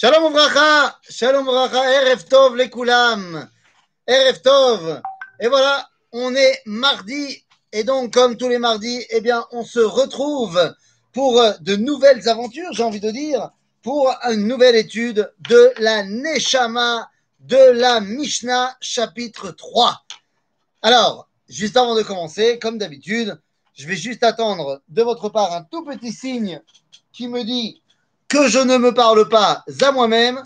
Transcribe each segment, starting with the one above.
Shalom Ouvracha, Shalom Ouvracha, Erev Tov les Koulam, Erev. Et voilà, on est mardi, et donc comme tous les mardis, eh bien, on se retrouve pour de nouvelles aventures, j'ai envie de dire, pour une nouvelle étude de la Neshama de la Mishnah, chapitre 3. Alors, juste avant de commencer, comme d'habitude, je vais juste attendre de votre part un tout petit signe qui me dit que je ne me parle pas à moi-même.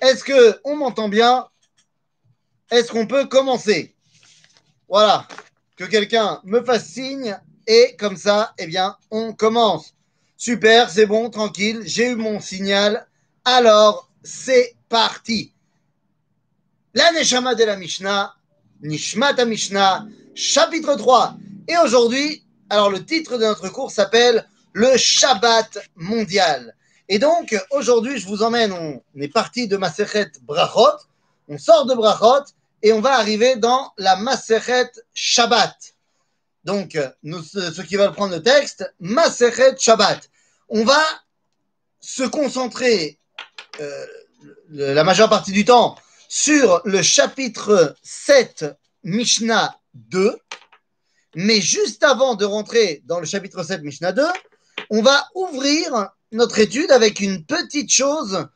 Est-ce que on m'entend bien? Est-ce qu'on peut commencer? Voilà, que quelqu'un me fasse signe et comme ça, eh bien, on commence. Super, c'est bon, tranquille, j'ai eu mon signal. Alors, c'est parti. La Neshama de la Mishnah, Nishmat Mishnah, chapitre 3. Et aujourd'hui, alors le titre de notre cours s'appelle le Shabbat mondial. Et donc, aujourd'hui, je vous emmène, on est parti de Masechet Brachot, on sort de Brachot et on va arriver dans la Masechet Shabbat. Donc, ceux qui veulent prendre le texte, Masechet Shabbat. On va se concentrer euh, la majeure partie du temps sur le chapitre 7, Mishnah 2. Mais juste avant de rentrer dans le chapitre 7, Mishnah 2, on va ouvrir notre étude avec une petite chose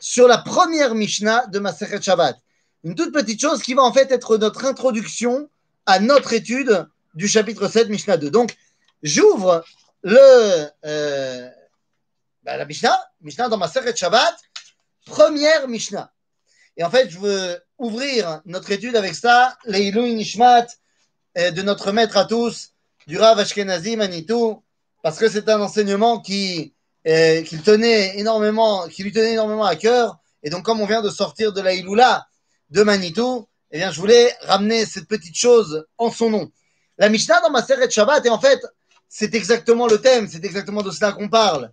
sur la première Mishnah de Masechet Shabbat. Une toute petite chose qui va en fait être notre introduction à notre étude du chapitre 7, Mishnah 2. Donc, j'ouvre euh, bah, la Mishnah, Mishnah dans Masechet Shabbat, première Mishnah. Et en fait, je veux ouvrir notre étude avec ça, Leilou Nishmat, euh, de notre maître à tous, du Rav Ashkenazi Manitou, parce que c'est un enseignement qui, qu'il tenait énormément, qui lui tenait énormément à cœur. Et donc, comme on vient de sortir de la Iloula de Manitou, eh bien, je voulais ramener cette petite chose en son nom. La Mishnah dans ma de Shabbat, et en fait, c'est exactement le thème, c'est exactement de cela qu'on parle.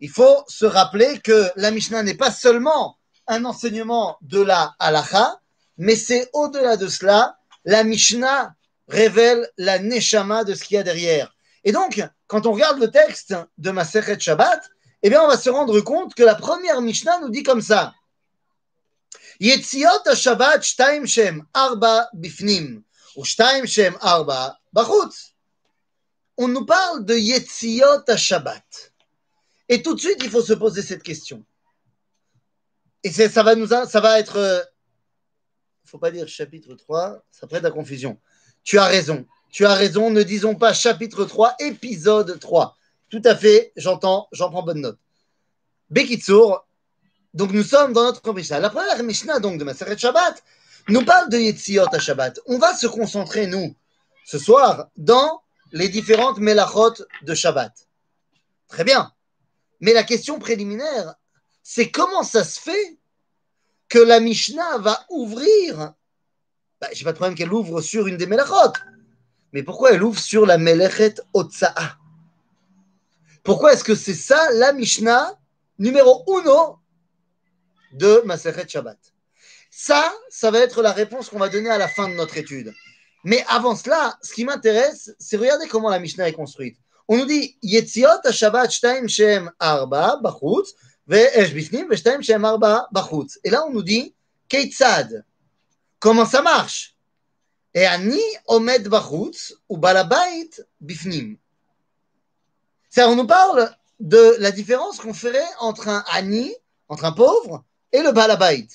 Il faut se rappeler que la Mishnah n'est pas seulement un enseignement de la halacha, mais c'est au-delà de cela, la Mishnah révèle la neshama de ce qu'il y a derrière. Et donc, quand on regarde le texte de Masechet Shabbat, eh bien, on va se rendre compte que la première Mishnah nous dit comme ça. Yetziot Shabbat shtaim shem arba bifnim, ou shtaim shem arba bachutz. On nous parle de Yetziot Shabbat. Et tout de suite, il faut se poser cette question. Et ça va, nous, ça va être. Il euh, ne faut pas dire chapitre 3, ça prête à confusion. Tu as raison. Tu as raison. Ne disons pas chapitre 3, épisode 3. Tout à fait, j'entends, j'en prends bonne note. Bekitsour, donc nous sommes dans notre Mishnah. La première Mishnah donc de Maseret Shabbat nous parle de Yetziot à Shabbat. On va se concentrer, nous, ce soir, dans les différentes Melachot de Shabbat. Très bien. Mais la question préliminaire, c'est comment ça se fait que la Mishnah va ouvrir. Bah, Je n'ai pas de problème qu'elle ouvre sur une des Melachot. Mais pourquoi elle ouvre sur la Melechet Otsa'a? Pourquoi est-ce que c'est ça la Mishnah numéro uno de Masechet Shabbat? Ça, ça va être la réponse qu'on va donner à la fin de notre étude. Mais avant cela, ce qui m'intéresse, c'est regarder comment la Mishnah est construite. On nous dit Yetziot Shabbat Shtaim Shem Arba Bachutz et là, on nous dit, Keitzad, comment ça marche? Et Ani Omed Bachutz ou Balabait Bifnim. Ça, on nous parle de la différence qu'on ferait entre un Ani, entre un pauvre, et le Balabait.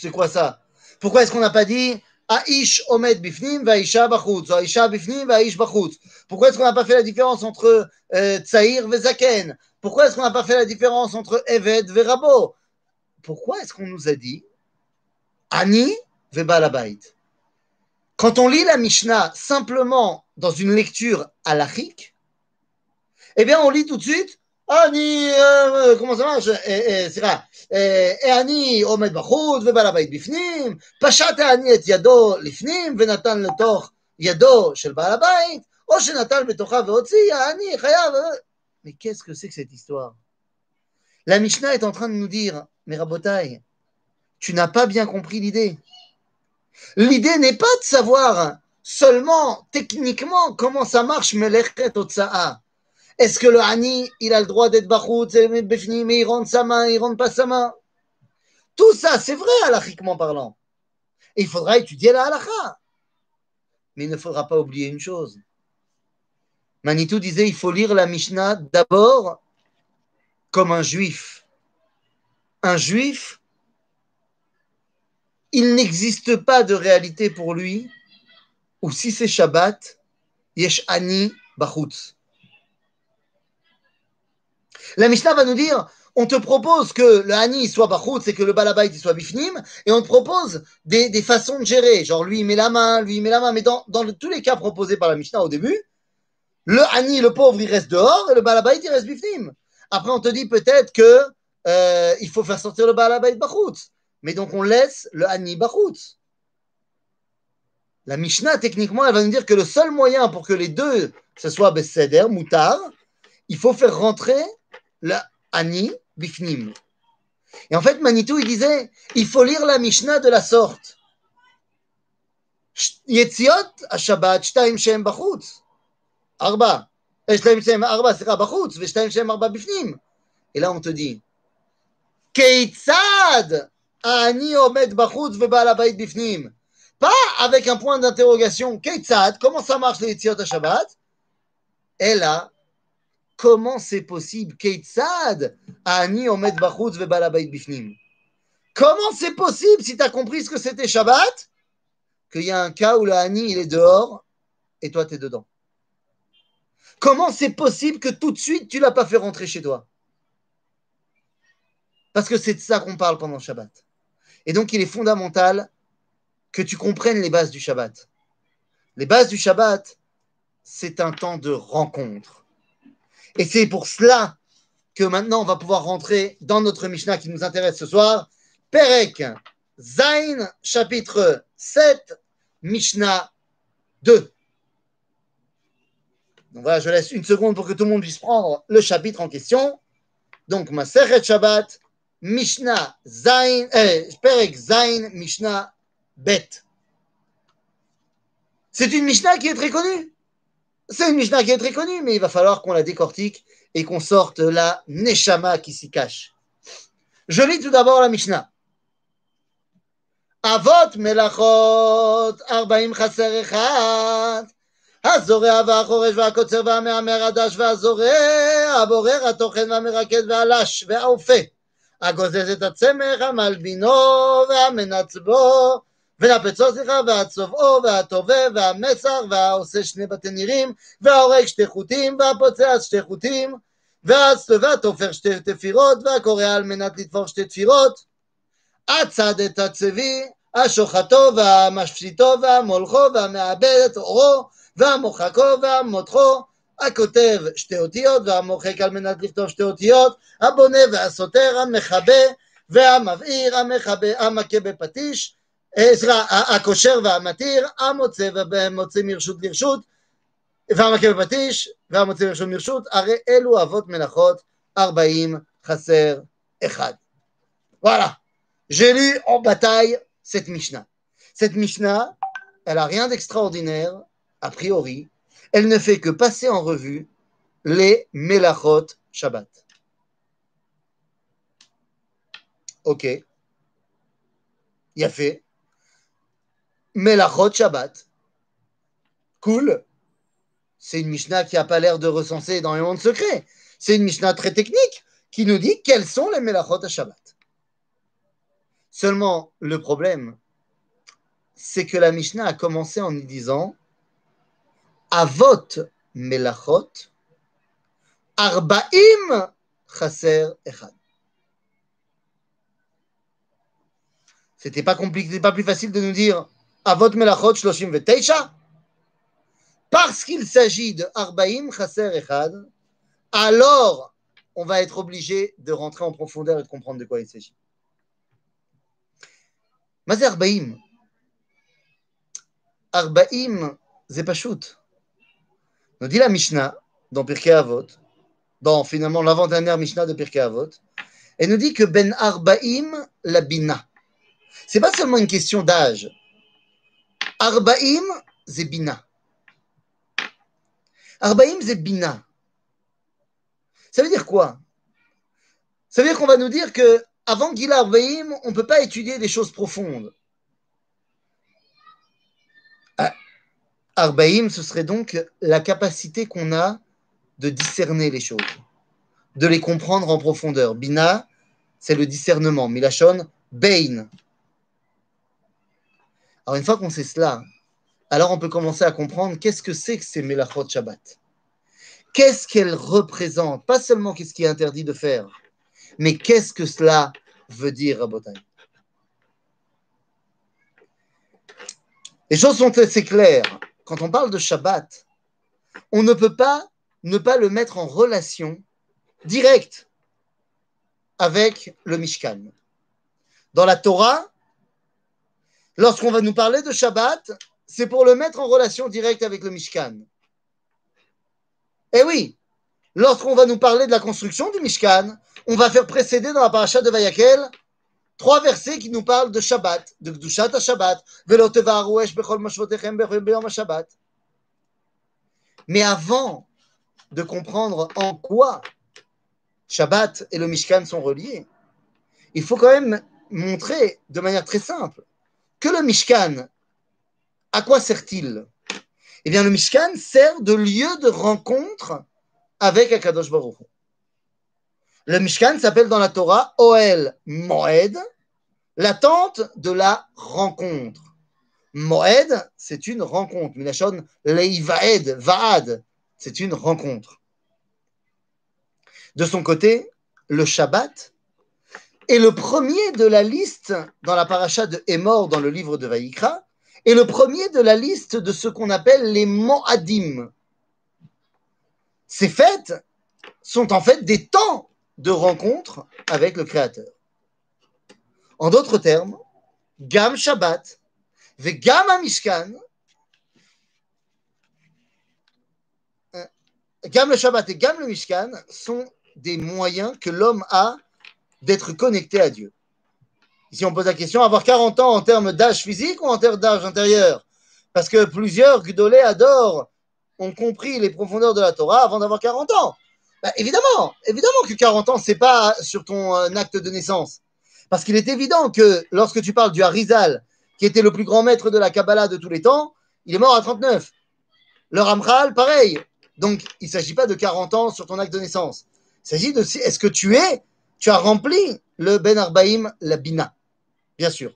C'est quoi ça? Pourquoi est-ce qu'on n'a pas dit Aish omed bifnim vaisha bachutz, aisha bifnim vaish bachutz? Pourquoi est-ce qu'on n'a pas fait la différence entre euh, tsaïr et zaken Pourquoi est-ce qu'on n'a pas fait la différence entre eved et rabo Pourquoi est-ce qu'on nous a dit ani ve balabait Quand on lit la Mishnah simplement dans une lecture halachique, eh bien on lit tout de suite אני, comment ça marche? סליחה, אני עומד בחוץ ובעל הבית בפנים, פשט העני את ידו לפנים ונתן לתוך ידו של בעל הבית, או שנתן בתוכה והוציא, העני חייב... Mais qu'est-ce que c'est que cette histoire La Mishnah est en train de nous dire, mais Rabotai, tu n'as pas bien compris l'idée. L'idée n'est pas de savoir seulement techniquement comment ça marche Melechet Otsa'a. Est-ce que le Hani, il a le droit d'être Bachout, mais il rentre sa main, il rentre pas sa main? Tout ça, c'est vrai, halachiquement parlant. Il faudra étudier la halakha. Mais il ne faudra pas oublier une chose. Manitou disait il faut lire la Mishnah d'abord comme un juif. Un juif, il n'existe pas de réalité pour lui, ou si c'est Shabbat, Yesh Ani Bachutz. La Mishnah va nous dire on te propose que le Hani soit Bachutz et que le Balabait soit Bifnim, et on te propose des, façons de gérer. Genre, lui, il met la main, lui, il met la main. Mais dans, dans tous les cas proposés par la Mishnah au début, le Hani, le pauvre, il reste dehors et le Balabait, il reste Bifnim. Après, on te dit peut-être que euh, il faut faire sortir le Balabait Bachutz. Mais donc, on laisse le Hani Bachutz. La Mishnah, techniquement, elle va nous dire que le seul moyen pour que les deux, que ce soit Besséder, Moutar, il faut faire rentrer le Ani Bifnim. Et en fait, Manitou, il disait, il faut lire la Mishnah de la sorte. Arba. Shtaim Shem Arba, c'est Bachutz, Shtaim Shem Arba Bifnim. Et là, on te dit, Keitzad Ani Omed Bachutz Vebal Abayit Bifnim. Pas avec un point d'interrogation. Keitzad, comment ça marche les Yetziot Shabbat? Et là, comment c'est possible? Keitzad Ani Omed Bachutz Vebalabait Bifnim. Comment c'est possible si tu as compris ce que c'était Shabbat? Qu'il y a un cas où le Ani il est dehors et toi tu es dedans Comment c'est possible que tout de suite tu l'as pas fait rentrer chez toi? Parce que c'est de ça qu'on parle pendant Shabbat. Et donc il est fondamental que tu comprennes les bases du Shabbat. Les bases du Shabbat, c'est un temps de rencontre. Et c'est pour cela que maintenant on va pouvoir rentrer dans notre Mishnah qui nous intéresse ce soir. Perek, Zain, chapitre 7, Mishnah 2. Donc voilà, je laisse une seconde pour que tout le monde puisse prendre le chapitre en question. Donc, Maseret Shabbat, Mishnah Zain, eh, Perek Zain, Mishnah Bet. C'est une Mishnah qui est très connue. C'est une Mishnah qui est très connue, mais il va falloir qu'on la décortique et qu'on sorte la Neshama qui s'y cache. Je lis tout d'abord la Mishnah. Avot melachot, arbaim chaser echad. הזורע והחורש והקוצר והמהמר הדש והזורע, הבורר, הטוחן והמרקד והלש והאופה, הגוזז את הצמח, המלבינו והמנצבו, ונפצו סליחה, והצובעו, והטובה, והמסר, והעושה שני בתי נירים, וההורג שתי חוטים, והפוצע שתי חוטים, והתופר שתי תפירות, והקורא על מנת לתפור שתי תפירות, הצד את הצבי, השוחטו, והמשפיטו, והמולכו, והמאבד את אורו, והמוחקו, והמותחו, הכותב שתי אותיות, והמוחק על מנת לכתוב שתי אותיות, הבונה והסותר, המכבה, והמבעיר, המכבה, המכה בפטיש, הקושר והמתיר, המוצא ומוצא מרשות לרשות, והמכה בפטיש, והמוצא מרשות מרשות, הרי אלו אבות מלאכות ארבעים חסר אחד. Voilà, j'ai lu en bataille cette Mishnah. Cette Mishnah, elle n'a rien d'extraordinaire, a priori. Elle ne fait que passer en revue les Melachot Shabbat. Ok. Il a fait. Melachot Shabbat. Cool. C'est une Mishnah qui n'a pas l'air de recenser dans les mondes secrets. C'est une Mishnah très technique qui nous dit quels sont les Melachot à Shabbat. Seulement, le problème, c'est que la Mishnah a commencé en y disant Avot Melachot, Arbaim Chaser Echad. C'était pas compliqué, pas plus facile de nous dire Avot Melachot Shloshim Veteisha Parce qu'il s'agit de Arbaim Chaser Echad, alors on va être obligé de rentrer en profondeur et de comprendre de quoi il s'agit. Mazé Arbaim? Arbaim, c'est pas shoot. Nous dit la Mishnah dans Pirkei Avot, dans finalement l'avant-dernière Mishnah de Pirkei Avot, elle nous dit que Ben Arbaim la Bina. C'est pas seulement une question d'âge. Arbaim, c'est Bina. Arbaim, c'est Bina. Ça veut dire quoi? Ça veut dire qu'on va nous dire que avant Gila Arbaïm, on ne peut pas étudier des choses profondes. Arbaïm, ce serait donc la capacité qu'on a de discerner les choses, de les comprendre en profondeur. Bina, c'est le discernement. Milachon, Bain. Alors, une fois qu'on sait cela, alors on peut commencer à comprendre qu'est-ce que c'est que ces Melachot Shabbat. Qu'est-ce qu'elles représentent? Pas seulement qu'est-ce qui est interdit de faire, mais qu'est-ce que cela veut dire, Rabotai? Les choses sont assez claires. Quand on parle de Shabbat, on ne peut pas ne pas le mettre en relation directe avec le Mishkan. Dans la Torah, lorsqu'on va nous parler de Shabbat, c'est pour le mettre en relation directe avec le Mishkan. Eh oui, lorsqu'on va nous parler de la construction du Mishkan, on va faire précéder dans la paracha de Vayakel trois versets qui nous parlent de Shabbat, de Gdushat Shabbat, Shabbat. Mais avant de comprendre en quoi Shabbat et le Mishkan sont reliés, il faut quand même montrer de manière très simple que le Mishkan, à quoi sert-il? Eh bien, le Mishkan sert de lieu de rencontre avec Akadosh Baruch. Le Mishkan s'appelle dans la Torah Oel Moed, la tente de la rencontre. Moed, c'est une rencontre. Minachon Leivaed, Vaad, c'est une rencontre. De son côté, le Shabbat est le premier de la liste dans la paracha de Hémor dans le livre de Vaïkra, et le premier de la liste de ce qu'on appelle les Moadim. Ces fêtes sont en fait des temps de rencontre avec le Créateur. En d'autres termes, Gam Shabbat, Gam Amishkan, euh, Gam le Shabbat et Gam le Mishkan sont des moyens que l'homme a d'être connecté à Dieu. Ici, on pose la question avoir 40 ans en termes d'âge physique ou en termes d'âge intérieur? Parce que plusieurs Gdolé adorent ont compris les profondeurs de la Torah avant d'avoir 40 ans. Bah, évidemment, évidemment que 40 ans, c'est pas sur ton euh, acte de naissance. Parce qu'il est évident que lorsque tu parles du Harizal, qui était le plus grand maître de la Kabbalah de tous les temps, il est mort à 39. Le Ramchal, pareil. Donc, il ne s'agit pas de 40 ans sur ton acte de naissance. Il s'agit de est-ce que tu es, tu as rempli le Ben Arbaïm, la Bina? Bien sûr.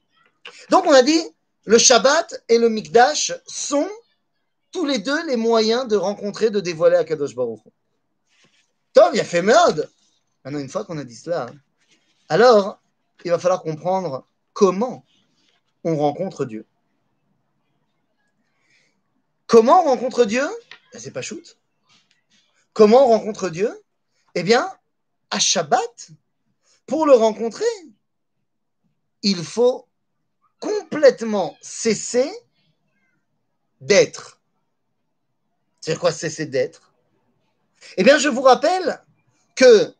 Donc, on a dit, le Shabbat et le Mikdash sont tous les deux les moyens de rencontrer, de dévoiler à Kadosh Baruch. Tom, il a fait merde. Maintenant, une fois qu'on a dit cela, alors il va falloir comprendre comment on rencontre Dieu. Comment on rencontre Dieu? Ben, C'est pas shoot. Comment on rencontre Dieu? Eh bien, à Shabbat, pour le rencontrer, il faut complètement cesser d'être. C'est quoi cesser d'être? Eh bien, je vous rappelle que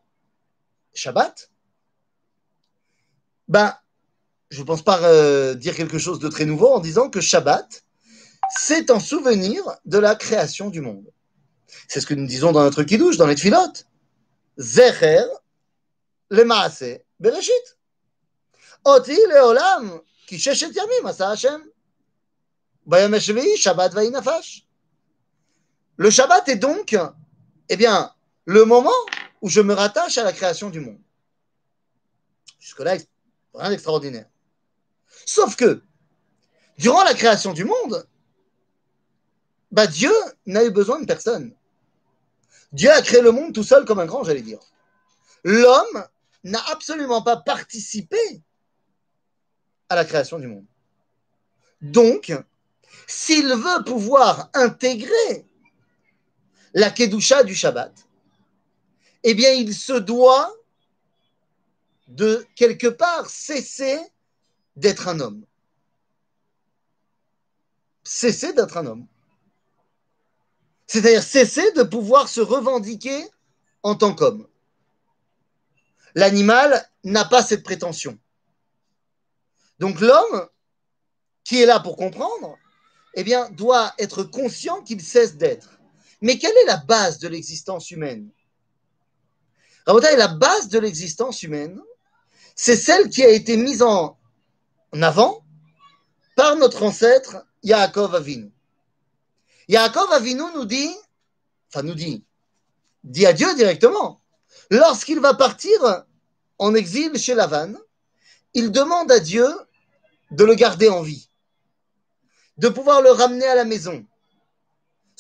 Shabbat, ben, je ne pense pas euh, dire quelque chose de très nouveau en disant que Shabbat, c'est en souvenir de la création du monde. C'est ce que nous disons dans notre kiddush, dans les tfilotes. Zecher le maase bereshit. Oti leolam ki sheshet yamim asa Hashem. Le Shabbat est donc, eh bien, le moment où je me rattache à la création du monde. Jusque-là, rien d'extraordinaire. Sauf que, durant la création du monde, bah Dieu n'a eu besoin de personne. Dieu a créé le monde tout seul comme un grand, j'allais dire. L'homme n'a absolument pas participé à la création du monde. Donc, s'il veut pouvoir intégrer la Kedusha du Shabbat, eh bien, il se doit de quelque part cesser d'être un homme. Cesser d'être un homme. C'est-à-dire cesser de pouvoir se revendiquer en tant qu'homme. L'animal n'a pas cette prétention. Donc l'homme, qui est là pour comprendre, eh bien, doit être conscient qu'il cesse d'être. Mais quelle est la base de l'existence humaine? La base de l'existence humaine, c'est celle qui a été mise en avant par notre ancêtre Yaakov Avinu. Yaakov Avinu nous dit, enfin nous dit, dit adieu directement. Lorsqu'il va partir en exil chez Lavan, il demande à Dieu de le garder en vie, de pouvoir le ramener à la maison.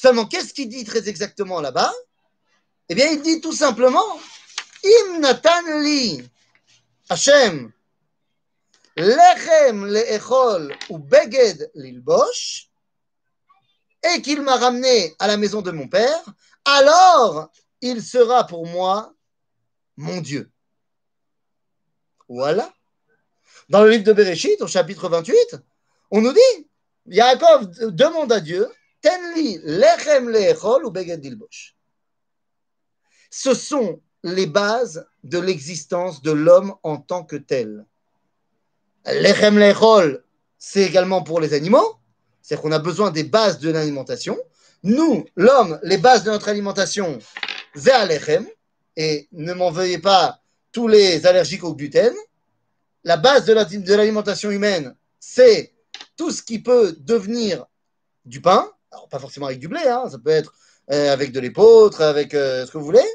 Seulement, qu'est-ce qu'il dit très exactement là-bas? Eh bien, il dit tout simplement Im li Hashem lechem leechol ou beged lilbosh et qu'il m'a ramené à la maison de mon père, alors il sera pour moi mon Dieu. Voilà. Dans le livre de Bereshit, au chapitre 28, on nous dit, Yaakov demande à Dieu, Ce sont les bases de l'existence de l'homme en tant que tel. Lechem lechol, c'est également pour les animaux, c'est-à-dire qu'on a besoin des bases de l'alimentation. Nous, l'homme, les bases de notre alimentation, c'est alechem, et ne m'en veuillez pas tous les allergiques au gluten. La base de l'alimentation humaine, c'est tout ce qui peut devenir du pain, alors pas forcément avec du blé, hein, ça peut être euh, avec de l'épeautre, avec euh, ce que vous voulez.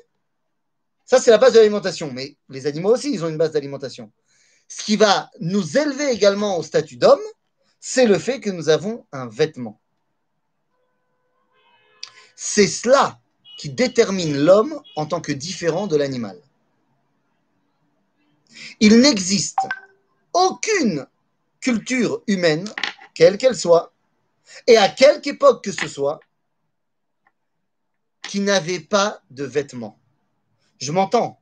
Ça, c'est la base de l'alimentation. Mais les animaux aussi, ils ont une base d'alimentation. Ce qui va nous élever également au statut d'homme, c'est le fait que nous avons un vêtement. C'est cela qui détermine l'homme en tant que différent de l'animal. Il n'existe aucune culture humaine, quelle qu'elle soit, et à quelque époque que ce soit, qui n'avait pas de vêtements. Je m'entends.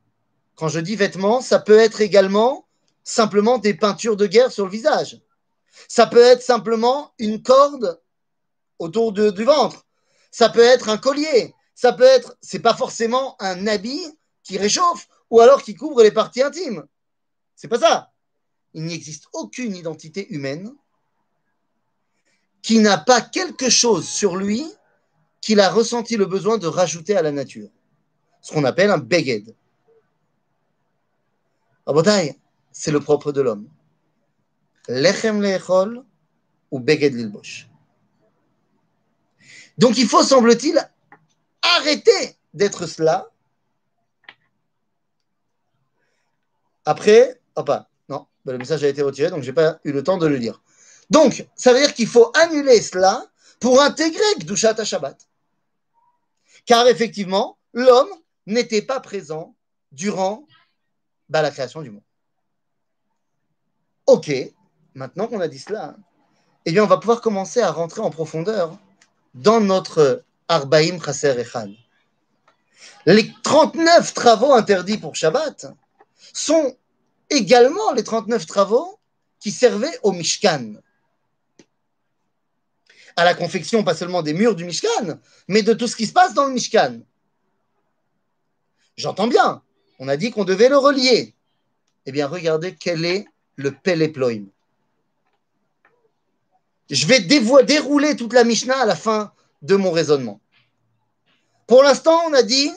Quand je dis vêtements, ça peut être également simplement des peintures de guerre sur le visage. Ça peut être simplement une corde autour du ventre. Ça peut être un collier. Ça peut être, c'est pas forcément un habit qui réchauffe ou alors qui couvre les parties intimes. C'est pas ça. Il n'existe aucune identité humaine qui n'a pas quelque chose sur lui qu'il a ressenti le besoin de rajouter à la nature ce qu'on appelle un beged. Rabotai, c'est le propre de l'homme. Lechem lechol ou beged lilbosh. Donc il faut, semble-t-il, arrêter d'être cela. Après, hop, non, le message a été retiré, donc je n'ai pas eu le temps de le lire. Donc, ça veut dire qu'il faut annuler cela pour intégrer Gdushat Shabbat. Car effectivement, l'homme n'était pas présent durant bah, la création du monde. Ok, maintenant qu'on a dit cela, eh on va pouvoir commencer à rentrer en profondeur dans notre Arbaïm Chaser Echad. Les 39 travaux interdits pour Shabbat sont également les 39 travaux qui servaient au Mishkan. À la confection, pas seulement des murs du Mishkan, mais de tout ce qui se passe dans le Mishkan. J'entends bien. On a dit qu'on devait le relier. Eh bien, regardez quel est le Peleploim. Je vais dérouler toute la Mishnah à la fin de mon raisonnement. Pour l'instant, on a dit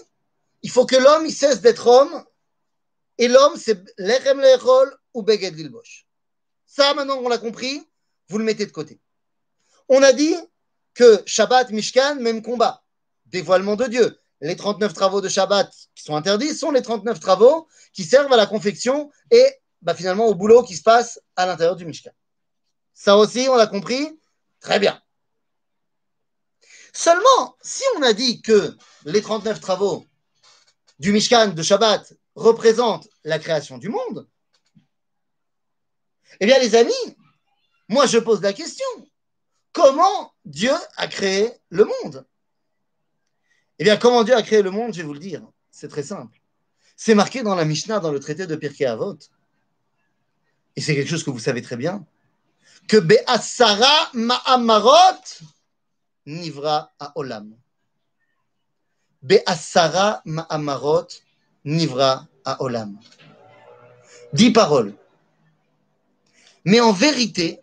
il faut que l'homme il cesse d'être homme et l'homme c'est l'echem lechol ou beged lilbosh. Ça, maintenant qu'on l'a compris, vous le mettez de côté. On a dit que Shabbat, Mishkan, même combat. Dévoilement de Dieu les 39 travaux de Shabbat qui sont interdits sont les 39 travaux qui servent à la confection et bah, finalement au boulot qui se passe à l'intérieur du Mishkan. Ça aussi, on l'a compris Très bien. Seulement, si on a dit que les 39 travaux du Mishkan de Shabbat représentent la création du monde, eh bien les amis, moi je pose la question, comment Dieu a créé le monde eh bien, comment Dieu a créé le monde, je vais vous le dire. C'est très simple. C'est marqué dans la Mishnah, dans le traité de Pirkei Avot. Et c'est quelque chose que vous savez très bien. Que Be'asara Ma'amarot Nivra à Olam. Be'asara Ma'amarot Nivra à Olam. Dix paroles. Mais en vérité,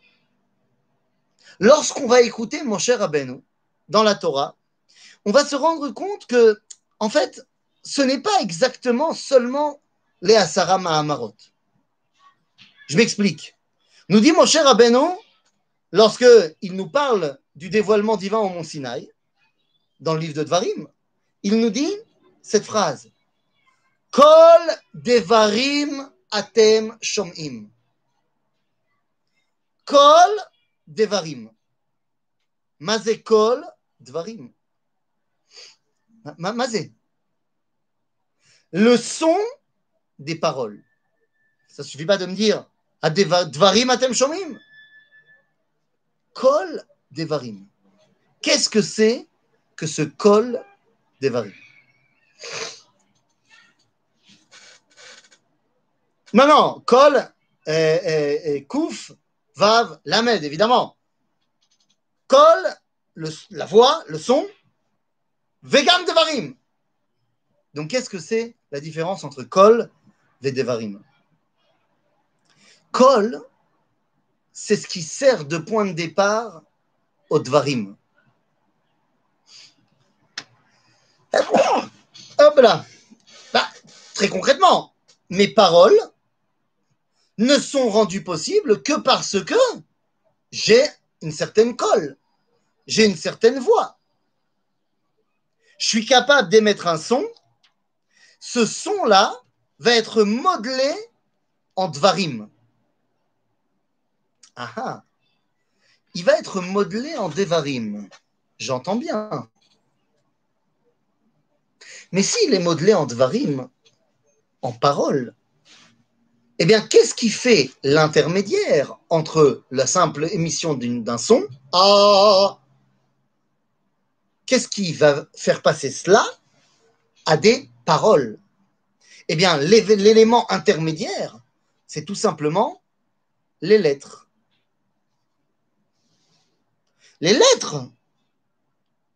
lorsqu'on va écouter mon cher Abeno dans la Torah, on va se rendre compte que, en fait, ce n'est pas exactement seulement les Asara Mahamarot. Je m'explique. Nous dit mon cher Abeno, lorsque il nous parle du dévoilement divin au mont Sinaï, dans le livre de Dvarim, il nous dit cette phrase Kol devarim atem shom'im. Kol devarim. Mazé kol dvarim. Mazé. Le son des paroles. Ça ne suffit pas de me dire Dvarim atem shomim. Kol devarim. Qu'est-ce que c'est que ce kol devarim Non, non, kol, et, kouf, vav, lamed, évidemment. Kol, la voix, le son, vegam devarim. Donc, qu'est-ce que c'est la différence entre kol et devarim? Kol, c'est ce qui sert de point de départ au Dvarim. Hop là. Bah, très concrètement, mes paroles ne sont rendues possibles que parce que j'ai une certaine colle, j'ai une certaine voix. Je suis capable d'émettre un son. Ce son-là va être modelé en Dvarim. Ah ah. Il va être modelé en Devarim. J'entends bien. Mais s'il est modelé en Dvarim, en parole, eh bien, qu'est-ce qui fait l'intermédiaire entre la simple émission d'un son Qu'est-ce qui va faire passer cela à des paroles? Eh bien, l'élément intermédiaire, c'est tout simplement les lettres. Les lettres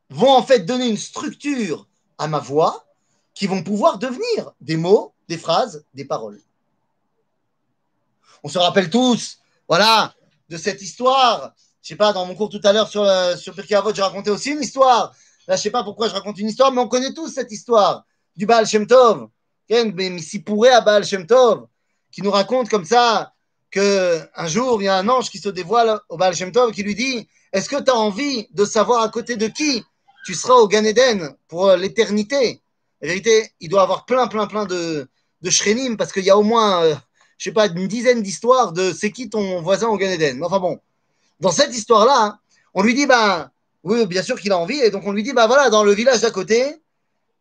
vont en fait donner une structure à ma voix qui vont pouvoir devenir des mots, des phrases, des paroles. On se rappelle tous, voilà, de cette histoire. Je sais pas, dans mon cours tout à l'heure sur, euh, sur j'ai raconté aussi une histoire. Là, je sais pas pourquoi je raconte une histoire, mais on connaît tous cette histoire du Baal Shem Tov. Pourrait à Baal Shem Tov, qui nous raconte comme ça que un jour, il y a un ange qui se dévoile au Baal Shem Tov qui lui dit est-ce que tu as envie de savoir à côté de qui tu seras au Gan Eden pour euh, l'éternité? En vérité, il doit avoir plein, plein, plein de, de shrenim parce qu'il y a au moins, je sais pas, une dizaine d'histoires de c'est qui ton voisin au Gan Eden. Enfin bon, dans cette histoire-là, hein, on lui dit, ben, oui, bien sûr qu'il a envie, et donc on lui dit, ben voilà, dans le village d'à côté,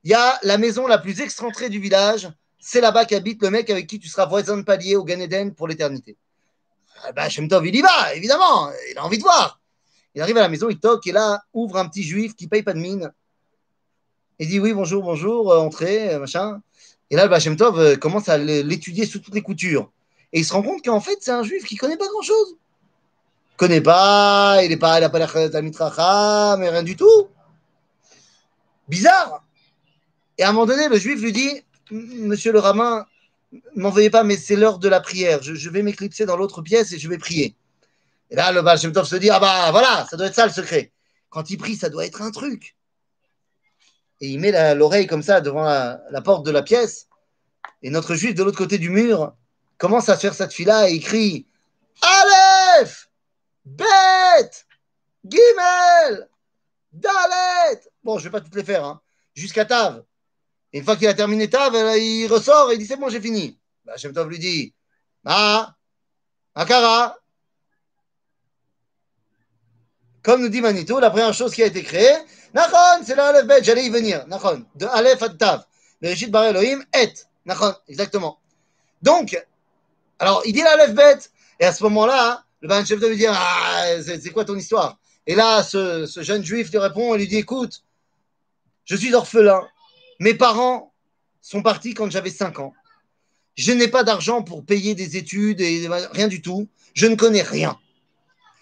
il y a la maison la plus excentrée du village, c'est là-bas qu'habite le mec avec qui tu seras voisin de palier au Gan Eden pour l'éternité. Ah ben, Shem Tov, il y va, évidemment, il a envie de voir. Il arrive à la maison, il toque et là, ouvre un petit juif qui paye pas de mine. Il dit oui, bonjour, bonjour, euh, entrez, euh, machin. Et là, le Bachem Tov euh, commence à l'étudier sous toutes les coutures. Et il se rend compte qu'en fait, c'est un juif qui connaît pas grand-chose. Il connaît pas, il n'a pas, l'air mais rien du tout. Bizarre. Et à un moment donné, le juif lui dit Monsieur le rabbin, m'en veuillez pas, mais c'est l'heure de la prière. Je, je vais m'éclipser dans l'autre pièce et je vais prier. Et là, le Baal Shem Tov se dit, ah bah voilà, ça doit être ça le secret. Quand il prie, ça doit être un truc. Et il met l'oreille comme ça devant la, porte de la pièce. Et notre juif de l'autre côté du mur commence à faire cette fila et il crie Aleph, Bet, Gimel, Dalet. Bon, je ne vais pas toutes les faire, hein, jusqu'à Tav. Et une fois qu'il a terminé Tav, il ressort et il dit C'est bon, j'ai fini. Bah, Shem Tov lui dit Ah, Akara, comme nous dit Manitou, la première chose qui a été créée, Nachon, c'est l'Aleph Bet, j'allais y venir. Nachon, de Aleph à Tav. Le Rishit Bar Elohim, Et. Nachon, exactement. Donc, alors, il dit l'Aleph Bet, et à ce moment-là, le Ban Chef lui dit c'est quoi ton histoire Et là, ce, ce, jeune juif lui répond et lui dit Écoute, je suis orphelin. Mes parents sont partis quand j'avais 5 ans. Je n'ai pas d'argent pour payer des études et rien du tout. Je ne connais rien.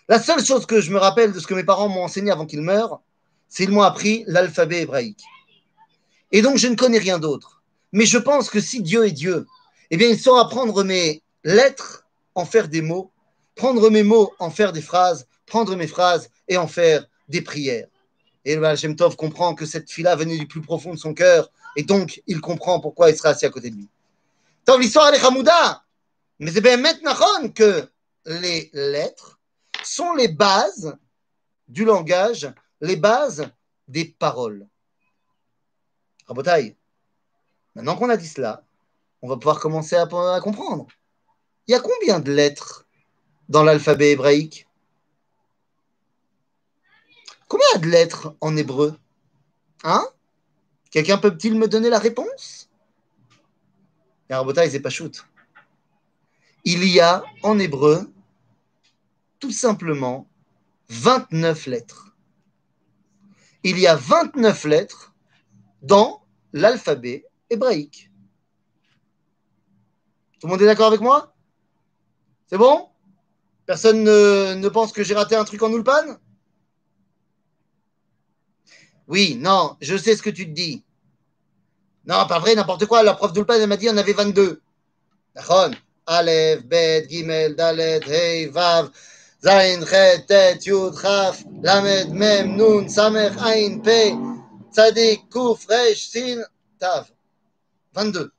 La seule chose que je me rappelle de ce que mes parents m'ont enseigné avant qu'ils meurent, c'est qu'ils m'ont appris l'alphabet hébraïque. Et donc, je ne connais rien d'autre. Mais je pense que si Dieu est Dieu, eh bien, il saura prendre mes lettres, en faire des mots, prendre mes mots, en faire des phrases, prendre mes phrases et en faire des prières. Et le Shem Tov comprend que cette fille-là venait du plus profond de son cœur, et donc il comprend pourquoi il sera assis à côté de lui. Tov, l'histoire elle est Hamouda, mais c'est bien maintenant que les lettres sont les bases du langage, les bases des paroles. Rabotaï, maintenant qu'on a dit cela, on va pouvoir commencer à, comprendre. Il y a combien de lettres dans l'alphabet hébraïque? Combien de lettres en hébreu? Hein? Quelqu'un peut-il me donner la réponse? C'est pas shoot. Il y a en hébreu tout simplement 29 lettres. Il y a 29 lettres dans l'alphabet hébraïque. Tout le monde est d'accord avec moi? C'est bon? Personne ne, pense que j'ai raté un truc en Ulpan oui, non, je sais ce que tu te dis. Non, pas vrai, n'importe quoi. La prof d'Ulpan, elle m'a dit on avait 22. D'accord? Aleph, Bet, Gimel, Dalet, Hey, Vav, Zain, Tet, Yud, Chaf, Lamed, Mem, Nun, Samer, Ain, Pe, Tzadik, Kuf, Resh, Sin, Tav. 22.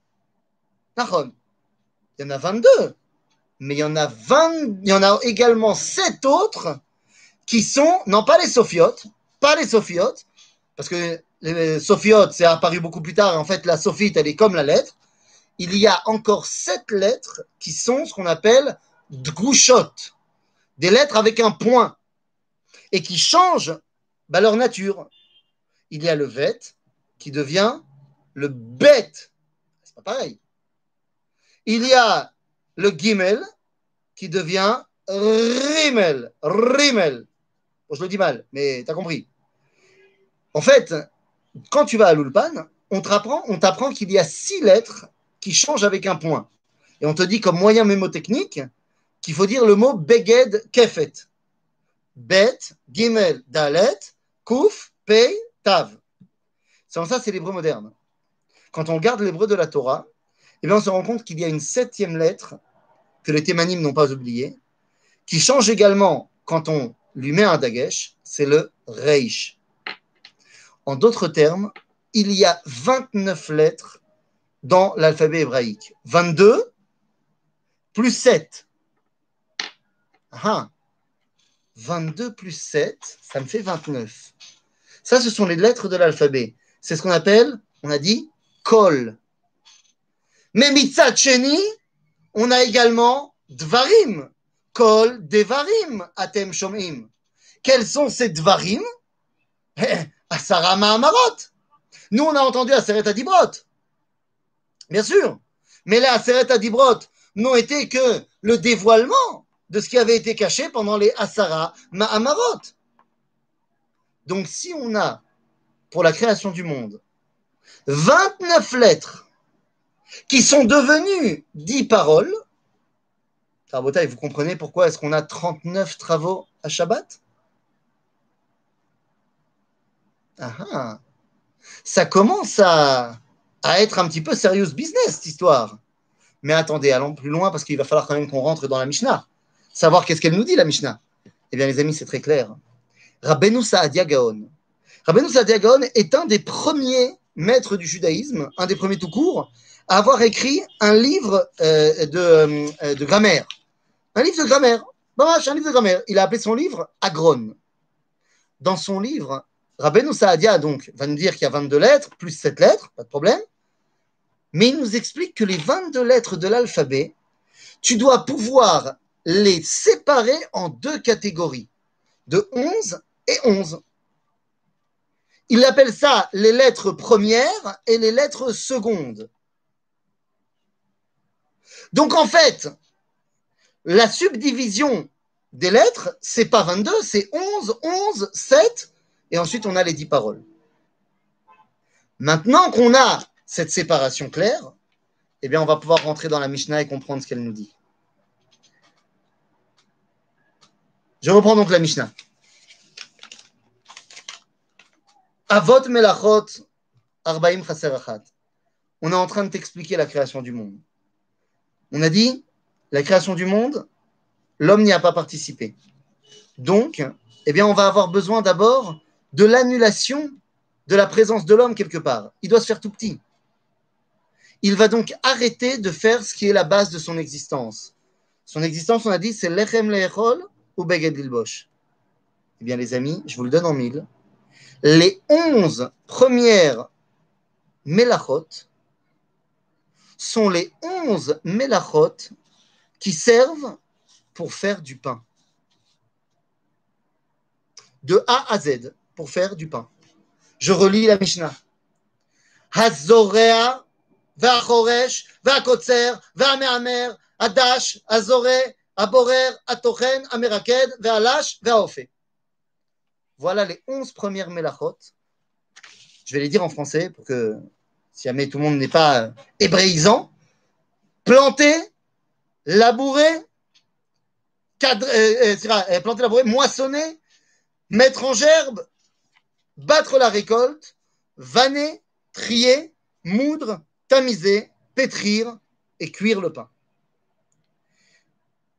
D'accord Il y en a 22. Mais il y en a 20, il y en a également 7 autres qui sont, non pas les sophiotes, pas les sophiotes, parce que les sophiotes, c'est apparu beaucoup plus tard, en fait, la sophite, elle est comme la lettre. Il y a encore sept lettres qui sont ce qu'on appelle dgouchot, des lettres avec un point, et qui changent bah, leur nature. Il y a le vet qui devient le bet. C'est pas pareil. Il y a le gimel qui devient rimel. Rimel. Je le dis mal, mais tu as compris. En fait, quand tu vas à l'Ulpan, on t'apprend, qu'il y a six lettres qui changent avec un point. Et on te dit comme moyen mémotechnique qu'il faut dire le mot beged kefet. Bet, gimel, dalet, kuf, pei, tav. Sans ça, c'est l'hébreu moderne. Quand on regarde l'hébreu de la Torah, eh on se rend compte qu'il y a une septième lettre que les thémanim n'ont pas oubliée, qui change également quand on lui met un dagesh, c'est le reish. En d'autres termes, il y a 29 lettres dans l'alphabet hébraïque. 22 plus 7. Ah, 22 plus 7, ça me fait 29. Ça, ce sont les lettres de l'alphabet. C'est ce qu'on appelle, on a dit, kol. Mais mitzat on a également dvarim. Kol devarim, atem shomim. Quels sont ces dvarim? Asara Mahamarot. Nous, on a entendu Aseret Adibrot. Bien sûr. Mais les Aseret Adibrot n'ont été que le dévoilement de ce qui avait été caché pendant les Asara Mahamarot. Donc, si on a, pour la création du monde, 29 lettres qui sont devenues 10 paroles, vous comprenez pourquoi est-ce qu'on a 39 travaux à Shabbat? Ah, ah, ça commence à, être un petit peu serious business, cette histoire. Mais attendez, allons plus loin parce qu'il va falloir quand même qu'on rentre dans la Mishnah. Savoir qu'est-ce qu'elle nous dit, la Mishnah. Eh bien, les amis, c'est très clair. Rabbeinu Saadia Gaon. Rabbeinu Saadia Gaon est un des premiers maîtres du judaïsme, un des premiers tout court, à avoir écrit un livre euh, de, euh, de, grammaire. Un livre de grammaire. un livre de grammaire. Il a appelé son livre Agron. Dans son livre, Rabbeinu Saadia, donc, va nous dire qu'il y a 22 lettres, plus 7 lettres, pas de problème. Mais il nous explique que les 22 lettres de l'alphabet, tu dois pouvoir les séparer en deux catégories, de 11 et 11. Il appelle ça les lettres premières et les lettres secondes. Donc en fait, la subdivision des lettres, c'est pas 22, c'est 11, 11, 7 et ensuite on a les dix paroles. Maintenant qu'on a cette séparation claire, eh bien on va pouvoir rentrer dans la Mishnah et comprendre ce qu'elle nous dit. Je reprends donc la Mishnah. Avot melachot arbaim chaserachat. On est en train de t'expliquer la création du monde. On a dit, la création du monde, l'homme n'y a pas participé. Donc, eh bien, on va avoir besoin d'abord de l'annulation de la présence de l'homme quelque part. Il doit se faire tout petit. Il va donc arrêter de faire ce qui est la base de son existence. Son existence, on a dit, c'est lechem lechol ou Begedilbosh. Eh bien, les amis, je vous le donne en mille. Les onze premières Melachot sont les onze Melachot qui servent pour faire du pain. De A à Z, pour faire du pain. Je relis la Mishnah. Hazorea, Vachoresh, Vakotzer, Vameamer, Adash, Azoreh, voilà les onze premières melachot. Je vais les dire en français pour que, si jamais tout le monde n'est pas euh, hébraïsant, planter, labourer, euh, euh, planter, labourer, moissonner, mettre en gerbe, battre la récolte, vanner, trier, moudre, tamiser, pétrir et cuire le pain.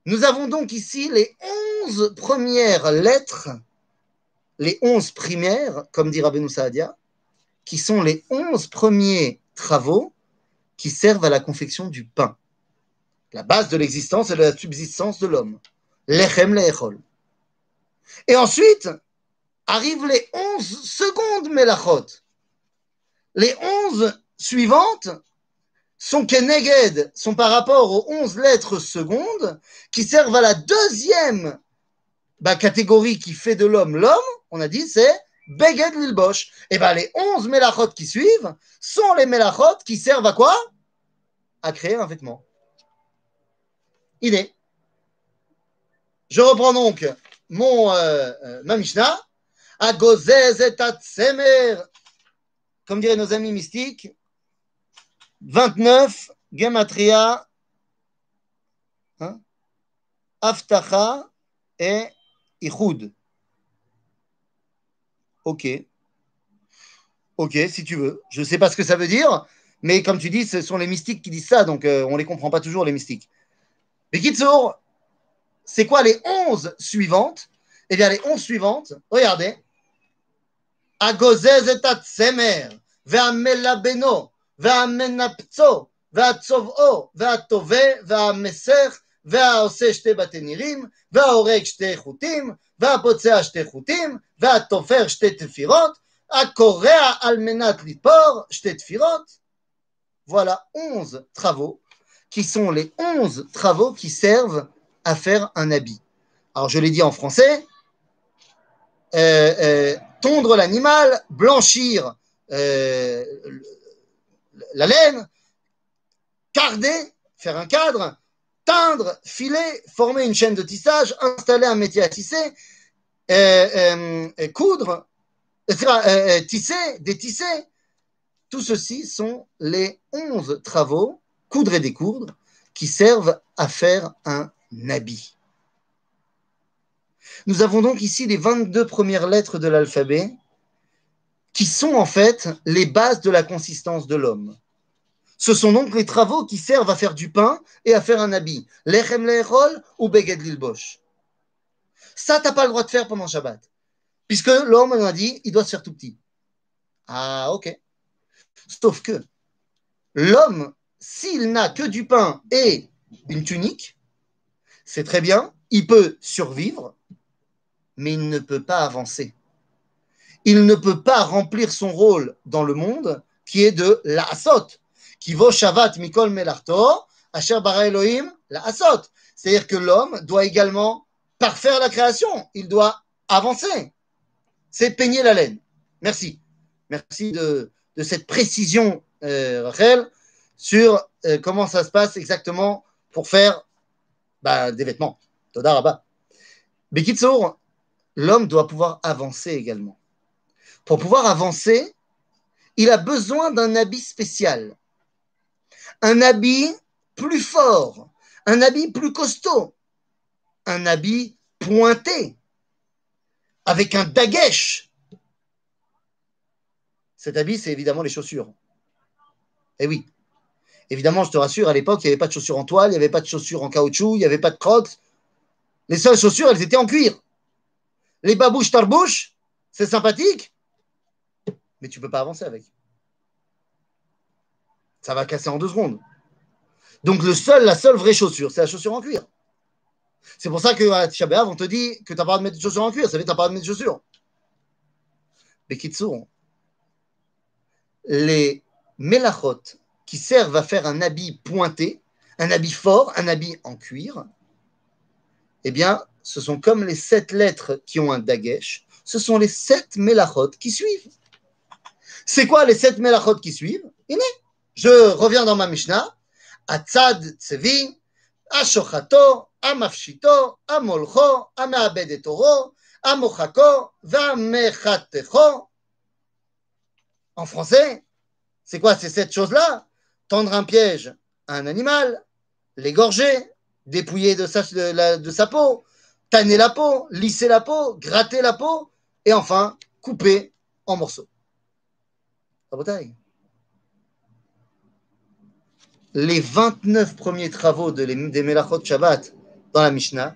Nous avons donc ici les onze premières lettres, les onze primaires, comme dit Rabbeinu Saadia, qui sont les onze premiers travaux qui servent à la confection du pain, la base de l'existence et de la subsistance de l'homme. Lechem leechol. Et ensuite arrivent les onze secondes melachot. Les onze suivantes sont keneged, sont par rapport aux 11 lettres secondes qui servent à la deuxième bah, catégorie qui fait de l'homme l'homme, on a dit c'est beged lilbosh. Et bien les 11 mélachot qui suivent sont les mélachot qui servent à quoi? À créer un vêtement. Idée. Je reprends donc mon, euh, euh, ma Mishnah. Agozez et atsemer. Comme diraient nos amis mystiques, 29, Gematria, hein, Aftacha et Ichud. Ok. Ok, si tu veux. Je ne sais pas ce que ça veut dire, mais comme tu dis, ce sont les mystiques qui disent ça, donc euh, on ne les comprend pas toujours, les mystiques. Mais Kitsour, c'est quoi les 11 suivantes? Eh bien, les 11 suivantes, regardez. Agozez et Atsemer, Ve'amelabeno, והמנפצו, והצובעו, והטובה, והמסך, והעושה שתי בתי נירים, וההורג שתי חוטים, והפוצע שתי חוטים, והתופר שתי תפירות, הקורע על מנת לתפור שתי תפירות. Voilà 11 travaux qui sont les 11 travaux qui servent à faire un habit. Alors je l'ai dit en français, euh, euh, tondre l'animal, blanchir euh, la laine, carder, faire un cadre, teindre, filer, former une chaîne de tissage, installer un métier à tisser, euh, euh, coudre, euh, tisser, détisser. Tout ceci sont les onze travaux, coudre et découdre, qui servent à faire un habit. Nous avons donc ici les 22 premières lettres de l'alphabet qui sont en fait les bases de la consistance de l'homme. Ce sont donc les travaux qui servent à faire du pain et à faire un habit. Lechem lechol ou beged lilbosh. Ça, tu n'as pas le droit de faire pendant Shabbat. Puisque l'homme, a dit, il doit se faire tout petit. Ah, ok. Sauf que l'homme, s'il n'a que du pain et une tunique, c'est très bien, il peut survivre, mais il ne peut pas avancer il ne peut pas remplir son rôle dans le monde qui est de la asot. Qui vaut Shavat Mikol Melarto, Asher Bara Elohim, la asot. C'est-à-dire que l'homme doit également parfaire la création. Il doit avancer. C'est peigner la laine. Merci. Merci de, cette précision, euh, Rachel, sur euh, comment ça se passe exactement pour faire bah, des vêtements. Toda Rabba. Bekitsour, l'homme doit pouvoir avancer également pour pouvoir avancer, il a besoin d'un habit spécial. Un habit plus fort, un habit plus costaud, un habit pointé, avec un dagesh. Cet habit, c'est évidemment les chaussures. Eh oui. Évidemment, je te rassure, à l'époque, il n'y avait pas de chaussures en toile, il n'y avait pas de chaussures en caoutchouc, il n'y avait pas de crocs. Les seules chaussures, elles étaient en cuir. Les babouches tarbouches, c'est sympathique, mais tu ne peux pas avancer avec. Ça va casser en deux secondes. Donc le seul, la seule vraie chaussure, c'est la chaussure en cuir. C'est pour ça qu'à Tisha B'Av, on te dit que tu n'as pas de mettre des chaussures en cuir. Ça veut dire que tu n'as pas de mettre des chaussures. Kitsour, les melachot qui servent à faire un habit pointé, un habit fort, un habit en cuir, eh bien, ce sont comme les sept lettres qui ont un dagesh, ce sont les sept melachot qui suivent. C'est quoi les sept melachot qui suivent? Je reviens dans ma Mishnah. Atzad tsevi. En français, c'est quoi? Ces sept choses-là Tendre un piège à un animal, l'égorger, dépouiller de sa, de, sa peau, tanner la peau, lisser la peau, gratter la peau, et enfin couper en morceaux. Les 29 premiers travaux de les, des Melachot Shabbat dans la Mishnah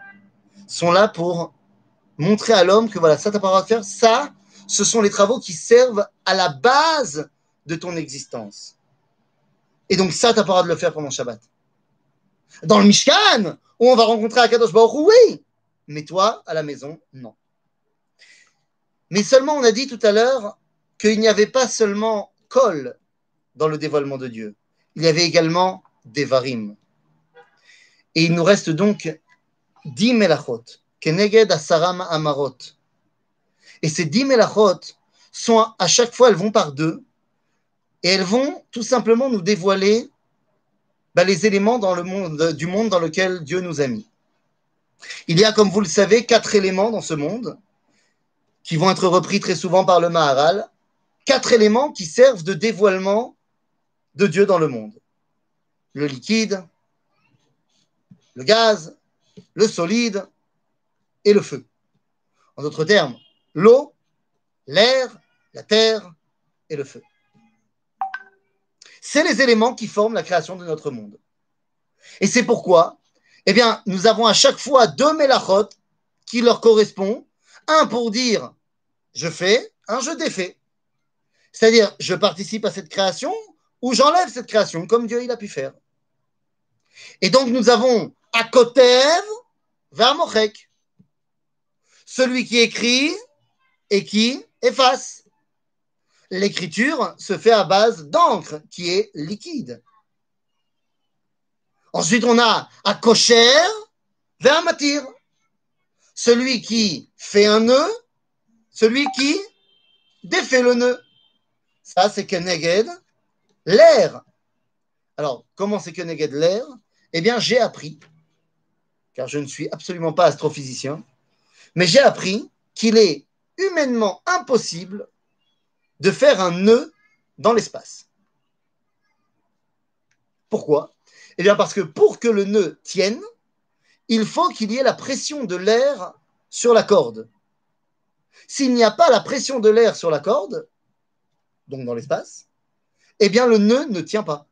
sont là pour montrer à l'homme que voilà, ça, t'as pas le droit de faire. Ça, ce sont les travaux qui servent à la base de ton existence. Et donc, ça, t'as pas le droit de le faire pendant Shabbat. Dans le Mishkan, où on va rencontrer Akadosh Baruch oui. Mais toi, à la maison, non. Mais seulement, on a dit tout à l'heure qu'il n'y avait pas seulement Kol dans le dévoilement de Dieu. Il y avait également Devarim. Et il nous reste donc dix melachot, keneged asaram amarot. Et ces dix melachot sont à chaque fois, elles vont par deux, et elles vont tout simplement nous dévoiler bah, les éléments dans le monde, du monde dans lequel Dieu nous a mis. Il y a, comme vous le savez, quatre éléments dans ce monde qui vont être repris très souvent par le Maharal. Quatre éléments qui servent de dévoilement de Dieu dans le monde. Le liquide, le gaz, le solide et le feu. En d'autres termes, l'eau, l'air, la terre et le feu. C'est les éléments qui forment la création de notre monde. Et c'est pourquoi, eh nous avons à chaque fois deux mélachot qui leur correspondent. Un pour dire je fais, un je défais. C'est-à-dire, je participe à cette création ou j'enlève cette création, comme Dieu il a pu faire. Et donc, nous avons Akotev vers Mochek. Celui qui écrit et qui efface l'écriture se fait à base d'encre qui est liquide. Ensuite, on a à cocher vers matir. Celui qui fait un nœud, celui qui défait le nœud. Ça, c'est Keneged, l'air. Alors, comment c'est Keneged l'air? Eh bien, j'ai appris, car je ne suis absolument pas astrophysicien, mais j'ai appris qu'il est humainement impossible de faire un nœud dans l'espace. Pourquoi? Eh bien parce que pour que le nœud tienne, il faut qu'il y ait la pression de l'air sur la corde. S'il n'y a pas la pression de l'air sur la corde, donc dans l'espace, eh bien le nœud ne tient pas.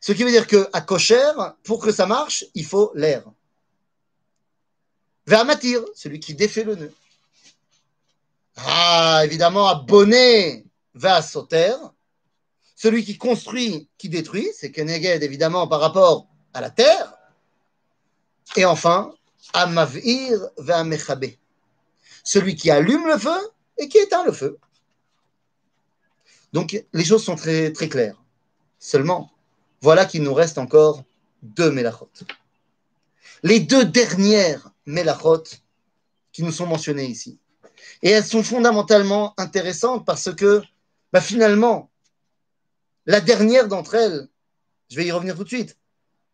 Ce qui veut dire qu'à cocher, pour que ça marche, il faut l'air. Vers matir, celui qui défait le nœud. Ah, évidemment, abonné va sauter. Celui qui construit, qui détruit, c'est Keneged, évidemment, par rapport à la terre. Et enfin, Amavir va. Celui qui allume le feu et qui éteint le feu. Donc, les choses sont très, très claires. Seulement, voilà qu'il nous reste encore deux mélachot. Les deux dernières mélachot qui nous sont mentionnées ici. Et elles sont fondamentalement intéressantes parce que bah, finalement, la dernière d'entre elles, je vais y revenir tout de suite,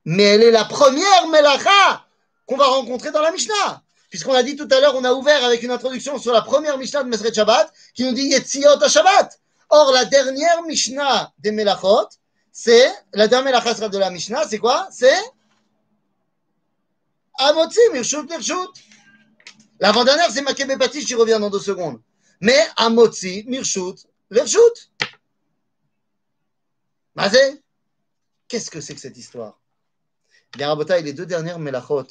mais elle est la première Melacha qu'on va rencontrer dans la Mishnah. Puisqu'on a dit tout à l'heure, on a ouvert avec une introduction sur la première Mishnah de Mesret Shabbat qui nous dit Yetziot Shabbat. Or, la dernière Mishnah des Melachot, c'est, la dernière Melacha de la Mishnah, c'est quoi? C'est Amotzi, Mirshut, Mirshut. L'avant-dernière, c'est Makebe Batish, j'y reviens dans deux secondes. Mais Amotzi, Mirshut, Lershut. Mazé Qu'est-ce que c'est que cette histoire? Les deux dernières Melachot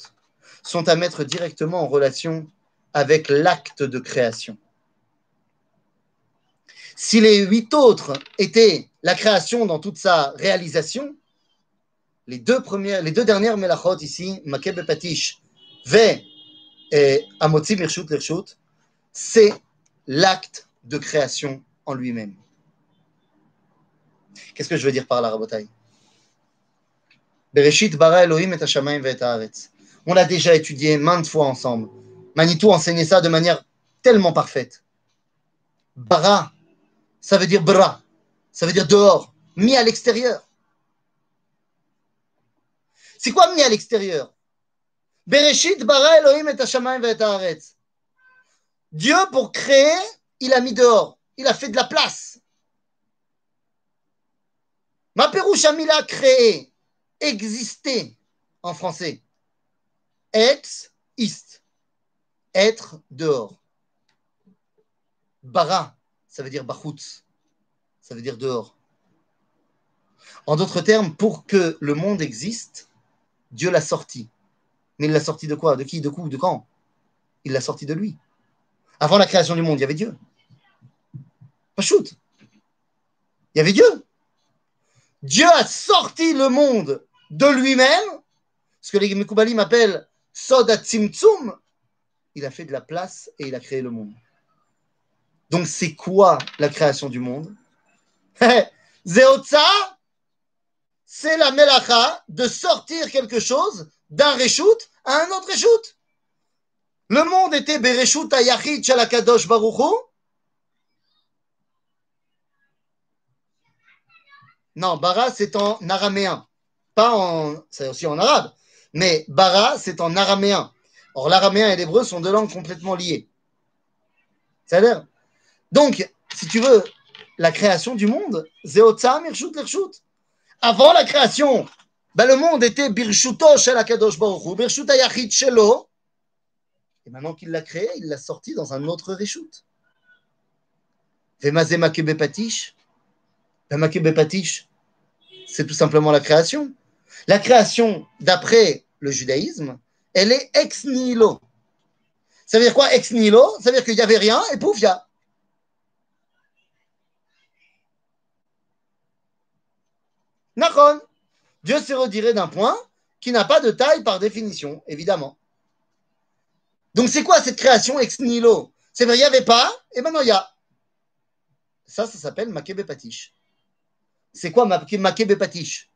sont à mettre directement en relation avec l'acte de création. Si les huit autres étaient la création dans toute sa réalisation, les deux, premières, les deux dernières melachot ici, Makeb et Patish, Ve et Amotzi Mirshut Lershut, c'est l'acte de création en lui-même. Qu'est-ce que je veux dire par là, Rabotai? Bereshit bara Elohim et Hashamayim et haaretz. On l'a déjà étudié maintes fois ensemble. Manitou enseignait ça de manière tellement parfaite. Bara, ça veut dire bra, ça veut dire dehors, mis à l'extérieur. C'est quoi mis à l'extérieur? Bereshit bara Elohim et Hashamayim et. Dieu, pour créer, il a mis dehors. Il a fait de la place. Ma Perouchamila créé, exister en français. Ex, ist. Être dehors. Bara, ça veut dire bachutz. Ça veut dire dehors. En d'autres termes, pour que le monde existe, Dieu l'a sorti. Mais il l'a sorti de quoi? De qui? De quoi De quand? Il l'a sorti de lui. Avant la création du monde, il y avait Dieu. Pas. Il y avait Dieu. Dieu a sorti le monde de lui-même, ce que les Mekoubalim appellent Soda Tzimtzum. Il a fait de la place et il a créé le monde. Donc, c'est quoi la création du monde? Zeotza, c'est la melacha de sortir quelque chose d'un reshoot à un autre reshoot. Le monde était Bereshut Ayachid Shalakadosh Baruchu. Non, Bara, c'est en araméen. Pas en. C'est aussi en arabe. Mais Bara, c'est en araméen. Or, l'araméen et l'hébreu sont deux langues complètement liées. C'est-à-dire Donc, si tu veux, la création du monde. Avant la création, ben, le monde était Birshuto Shalakadosh Baruchu, Birshut Ayachid Shelo. Et maintenant qu'il l'a créé, il l'a sorti dans un autre reshoot. Vemazé Makebe Patish. Makebe Patish, c'est tout simplement la création. La création, d'après le judaïsme, elle est ex nihilo. Ça veut dire quoi ex nihilo? Ça veut dire qu'il n'y avait rien et pouf, il y a. Dieu s'est retiré d'un point qui n'a pas de taille par définition, évidemment. Donc c'est quoi cette création ex nihilo? C'est vrai, il n'y avait pas, et maintenant il y a. Ça, ça s'appelle Makebe Patish. C'est quoi Makebe Patish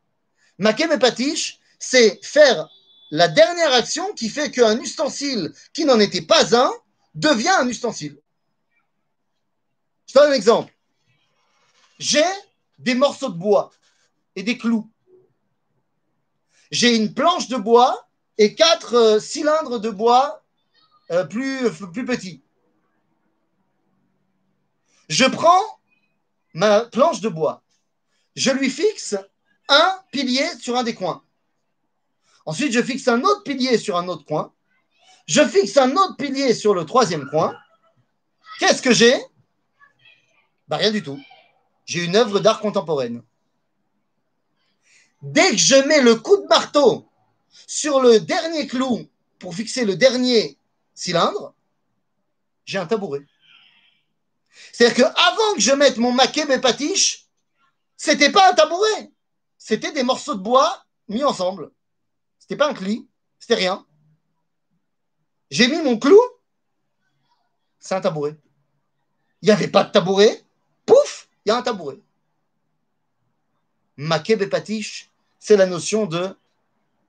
Makebe Patish, c'est faire la dernière action qui fait qu'un ustensile qui n'en était pas un devient un ustensile. Je donne un exemple. J'ai des morceaux de bois et des clous. J'ai une planche de bois et quatre euh, cylindres de bois euh, plus, plus petit. Je prends ma planche de bois, je lui fixe un pilier sur un des coins. Ensuite, je fixe un autre pilier sur un autre coin. Je fixe un autre pilier sur le troisième coin. Qu'est-ce que j'ai? Bah, Rien du tout. J'ai une œuvre d'art contemporaine. Dès que je mets le coup de marteau sur le dernier clou pour fixer le dernier cylindre, j'ai un tabouret. C'est-à-dire qu'avant que je mette mon maquet, mes patiches, c'était pas un tabouret. C'était des morceaux de bois mis ensemble. C'était pas un cli, c'était rien. J'ai mis mon clou, c'est un tabouret. Il n'y avait pas de tabouret, pouf, il y a un tabouret. Maquet et patiche, c'est la notion de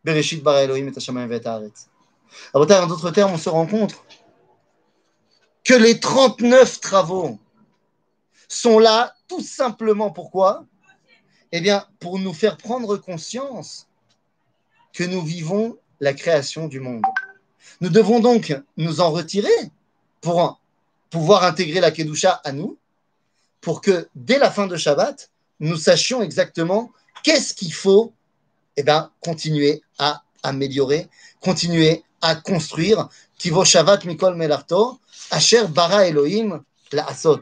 Bereshit bara Elohim et Hashemayim en d'autres termes, on se rend compte que les 39 travaux sont là tout simplement pourquoi? Eh bien, pour nous faire prendre conscience que nous vivons la création du monde. Nous devons donc nous en retirer pour pouvoir intégrer la Kedusha à nous, pour que dès la fin de Shabbat, nous sachions exactement qu'est-ce qu'il faut eh bien, continuer à améliorer, continuer à construire. Mikol Melarto, Asher Bara Elohim la Asot.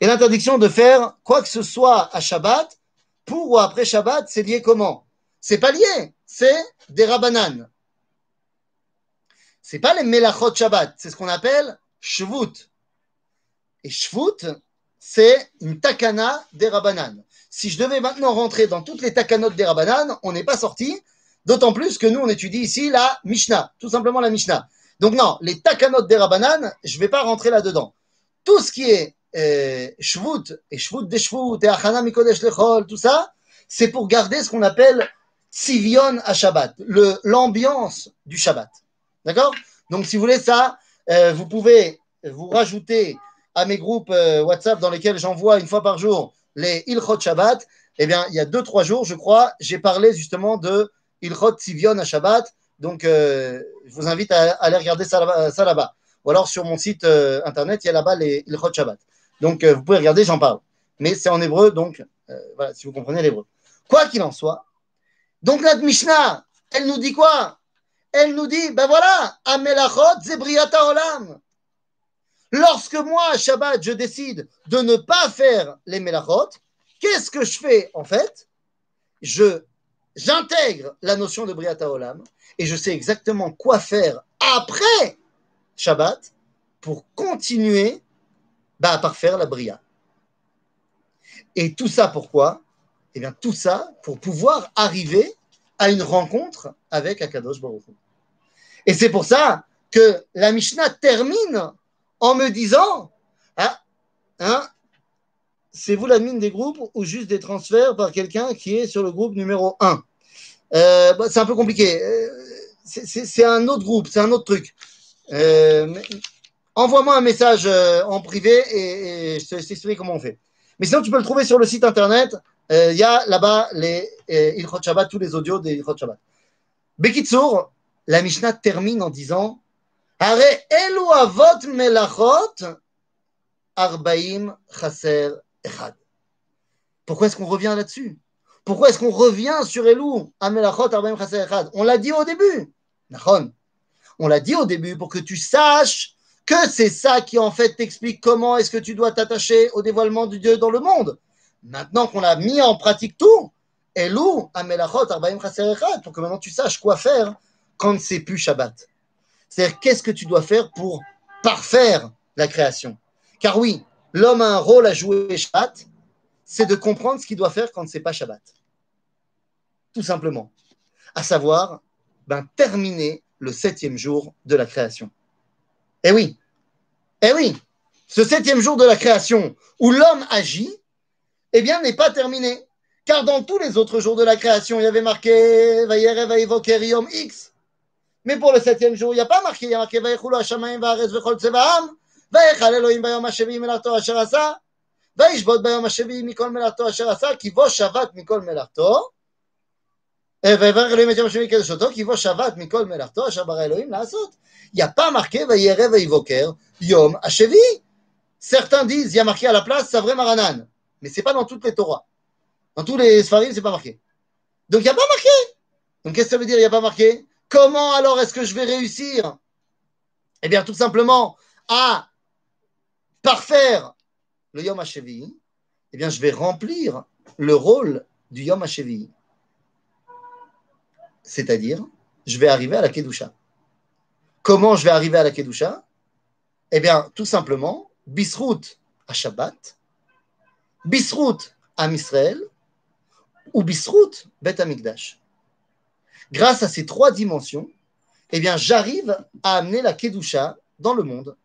Et l'interdiction de faire quoi que ce soit à Shabbat, pour ou après Shabbat, c'est lié comment? C'est pas lié, c'est des rabbanan. C'est pas les Melachot Shabbat, c'est ce qu'on appelle Shvut. Et Shvut, c'est une takana des Rabanan. Si je devais maintenant rentrer dans toutes les takanot des Rabanan, on n'est pas sorti. D'autant plus que nous, on étudie ici la Mishnah, tout simplement la Mishnah. Donc non, les takanot des Rabanan, je ne vais pas rentrer là-dedans. Tout ce qui est euh, Shvut et Shvut des Shvut et Achana Mikodesh Lechol, tout ça, c'est pour garder ce qu'on appelle Tzivion à Shabbat, l'ambiance du Shabbat. D'accord? Donc si vous voulez ça, euh, vous pouvez vous rajouter à mes groupes euh, WhatsApp dans lesquels j'envoie une fois par jour les Ilchot Shabbat. Eh bien, il y a deux, trois jours, je crois, j'ai parlé justement de Ilchot Tzivion à Shabbat. Donc, euh, je vous invite à, aller regarder ça là-bas. Ou alors sur mon site internet, il y a là-bas les Ilchot Shabbat. Donc, vous pouvez regarder, j'en parle. Mais c'est en hébreu, donc voilà, si vous comprenez l'hébreu. Quoi qu'il en soit, donc notre Mishnah, elle nous dit quoi? Elle nous dit, ben voilà, Amelachot Zebriata Olam. Lorsque moi, Shabbat, je décide de ne pas faire les Melachot, qu'est-ce que je fais en fait? Je j'intègre la notion de Briata Olam et je sais exactement quoi faire après Shabbat pour continuer bah, à parfaire la Bria. Et tout ça pourquoi? Eh bien, tout ça pour pouvoir arriver à une rencontre avec Akadosh Baruch Et c'est pour ça que la Mishnah termine en me disant Ah, hein, c'est vous l'admin des groupes ou juste des transferts par quelqu'un qui est sur le groupe numéro 1 euh, bah, C'est un peu compliqué. Euh, c'est un autre groupe, c'est un autre truc. Euh, envoie-moi un message en privé et, et je t'explique comment on fait. Mais sinon, tu peux le trouver sur le site internet il y a là-bas les Ilchot Shabbat, tous les audios des Ilchot Shabbat. Bekitsour, la Mishnah termine en disant Are elu avot melachot arbaim chaser echad. Pourquoi est-ce qu'on revient là-dessus? Pourquoi est-ce qu'on revient sur Elou melachot arbaim chaser echad On l'a dit au début. On l'a dit au début pour que tu saches que c'est ça qui en fait t'explique comment est-ce que tu dois t'attacher au dévoilement de Dieu dans le monde. Maintenant qu'on a mis en pratique tout, Elou, Amelachot, Arbaim pour que maintenant tu saches quoi faire quand c'est plus Shabbat. C'est-à-dire, qu'est-ce que tu dois faire pour parfaire la création? Car oui, l'homme a un rôle à jouer Shabbat, c'est de comprendre ce qu'il doit faire quand c'est pas Shabbat. Tout simplement. À savoir, ben, terminer le septième jour de la création. Eh oui, eh oui, ce septième jour de la création où l'homme agit, eh bien, n'est pas terminé. Car dans tous les autres jours de la création, il y avait marqué Vayerev X. Pas marqué. Il y a marqué Vayechulu Hashamayim Vaaretz Vechol Tzevaam. Vayechal Elohim Bayom Hashevi Melarto Asher Asa. וישבות ביום השביעי מכל מלאכתו אשר עשה, כי בו שבת מכל מלאכתו. ויברך אלוהים את יום השביעי קדושתו, כי בו שבת מכל מלאכתו אשר ברא אלוהים לעשות. Pas marqué וירא ויבוקר יום השביעי. Certains disent, il y a marqué à la place, c'est vrai Maranan mais ce n'est pas dans toutes les Torahs. Dans tous les Sfarim, ce n'est pas marqué. Donc il n'y a pas marqué. Donc qu'est-ce que ça veut dire, il n'y a pas marqué Comment alors est-ce que je vais réussir? Eh bien, tout simplement, à parfaire le Yom HaShevi, eh bien, je vais remplir le rôle du Yom HaShevi. C'est-à-dire, je vais arriver à la Kedusha. Comment je vais arriver à la Kedusha? Eh bien, tout simplement, Bisrout à Shabbat, Bisrout Am Israël ou Bisrout Bet Amikdash. Grâce à ces trois dimensions, eh bien, j'arrive à amener la Kedusha dans le monde.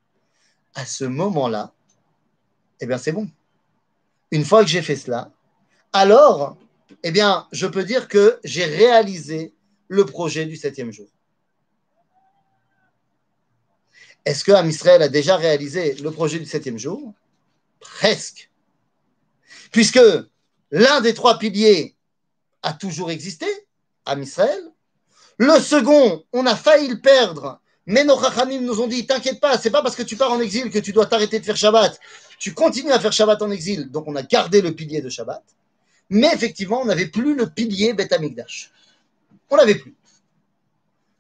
À ce moment-là, eh bien, c'est bon. Une fois que j'ai fait cela, alors, eh bien, je peux dire que j'ai réalisé le projet du septième jour. Est-ce que Am Israël a déjà réalisé le projet du septième jour? Presque puisque l'un des trois piliers a toujours existé, à Israël. Le second, on a failli le perdre, mais nos rachamim nous ont dit T'inquiète pas, c'est pas parce que tu pars en exil que tu dois t'arrêter de faire Shabbat. Tu continues à faire Shabbat en exil, donc on a gardé le pilier de Shabbat. Mais effectivement, on n'avait plus le pilier Beth Amikdash. On l'avait plus.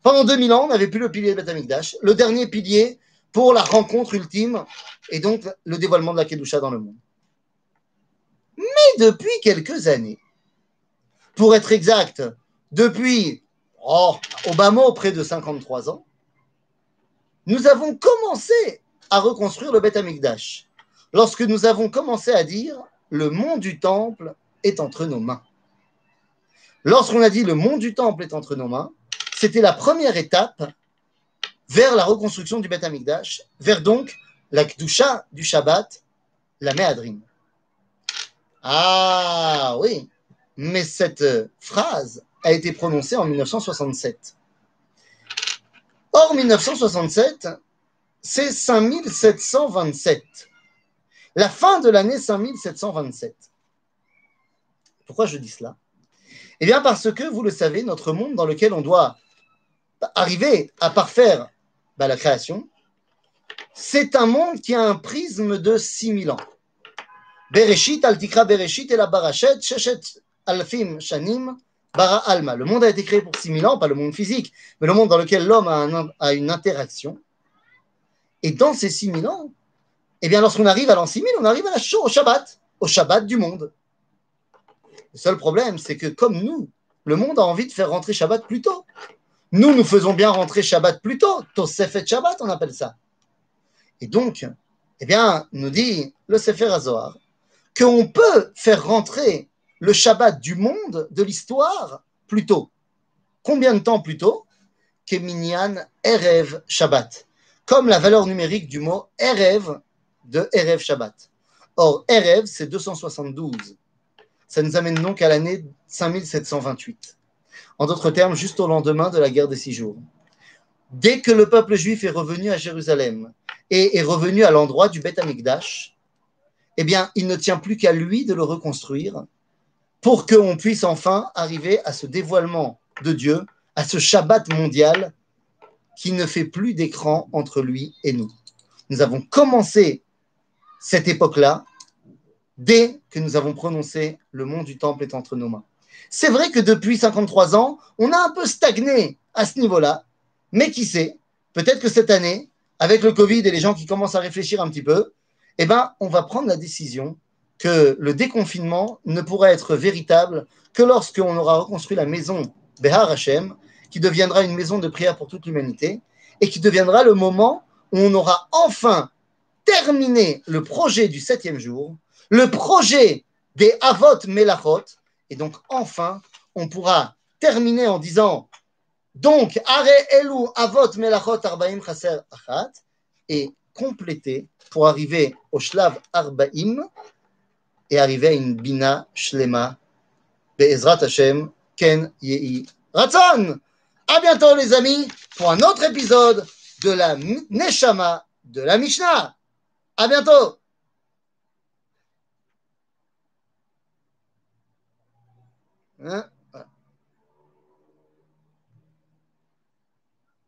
Pendant 2000 ans, on n'avait plus le pilier Beth Amikdash, le dernier pilier pour la rencontre ultime et donc le dévoilement de la Kedusha dans le monde. Mais depuis quelques années, pour être exact, depuis oh, Obama près de 53 ans, nous avons commencé à reconstruire le Beth Amikdash. lorsque nous avons commencé à dire le mont du temple est entre nos mains. Lorsqu'on a dit le mont du temple est entre nos mains, c'était la première étape vers la reconstruction du Beth Amikdash, vers donc la Kdusha du Shabbat, la Méadrine. Ah oui, mais cette phrase a été prononcée en 1967. Or, 1967, c'est 5727. La fin de l'année 5727. Pourquoi je dis cela? Eh bien parce que, vous le savez, notre monde dans lequel on doit arriver à parfaire bah, la création, c'est un monde qui a un prisme de 6000 ans. Bereshit, Altikra Bereshit et la Barachet, Sheshet Alfim Shanim, Bara Alma. Le monde a été créé pour 6000 ans, pas le monde physique, mais le monde dans lequel l'homme a, une interaction. Et dans ces 6000 ans, eh bien, lorsqu'on arrive à l'an 6000, on arrive à la au Shabbat, au Shabbat du monde. Le seul problème, c'est que comme nous, le monde a envie de faire rentrer Shabbat plus tôt. Nous, nous faisons bien rentrer Shabbat plus tôt. Tosefet Shabbat, on appelle ça. Et donc, eh bien, nous dit le Sefer Azohar qu'on peut faire rentrer le Shabbat du monde, de l'histoire, plus tôt. Combien de temps plus tôt Keminyan Erev Shabbat? Comme la valeur numérique du mot Erev de Erev Shabbat. Or, Erev, c'est 272. Ça nous amène donc à l'année 5728. En d'autres termes, juste au lendemain de la guerre des six jours. Dès que le peuple juif est revenu à Jérusalem et est revenu à l'endroit du Beth Amikdash, eh bien, il ne tient plus qu'à lui de le reconstruire pour qu'on puisse enfin arriver à ce dévoilement de Dieu, à ce Shabbat mondial qui ne fait plus d'écran entre lui et nous. Nous avons commencé cette époque-là dès que nous avons prononcé le monde du temple est entre nos mains. C'est vrai que depuis 53 ans, on a un peu stagné à ce niveau-là, mais qui sait, peut-être que cette année, avec le Covid et les gens qui commencent à réfléchir un petit peu, eh ben, on va prendre la décision que le déconfinement ne pourra être véritable que lorsqu'on aura reconstruit la maison Behar Hashem, qui deviendra une maison de prière pour toute l'humanité, et qui deviendra le moment où on aura enfin terminé le projet du septième jour, le projet des Avot Melachot, et donc, enfin, on pourra terminer en disant donc, Are Elu Avot Melachot Arbaim Chaser Achat et compléter pour arriver au Shlav Arbaim et arriver à une Bina Shlema Be'ezrat Hashem Ken Yehi Ratzon. À bientôt, les amis, pour un autre épisode de la Neshama de la Mishnah. À bientôt. Hein?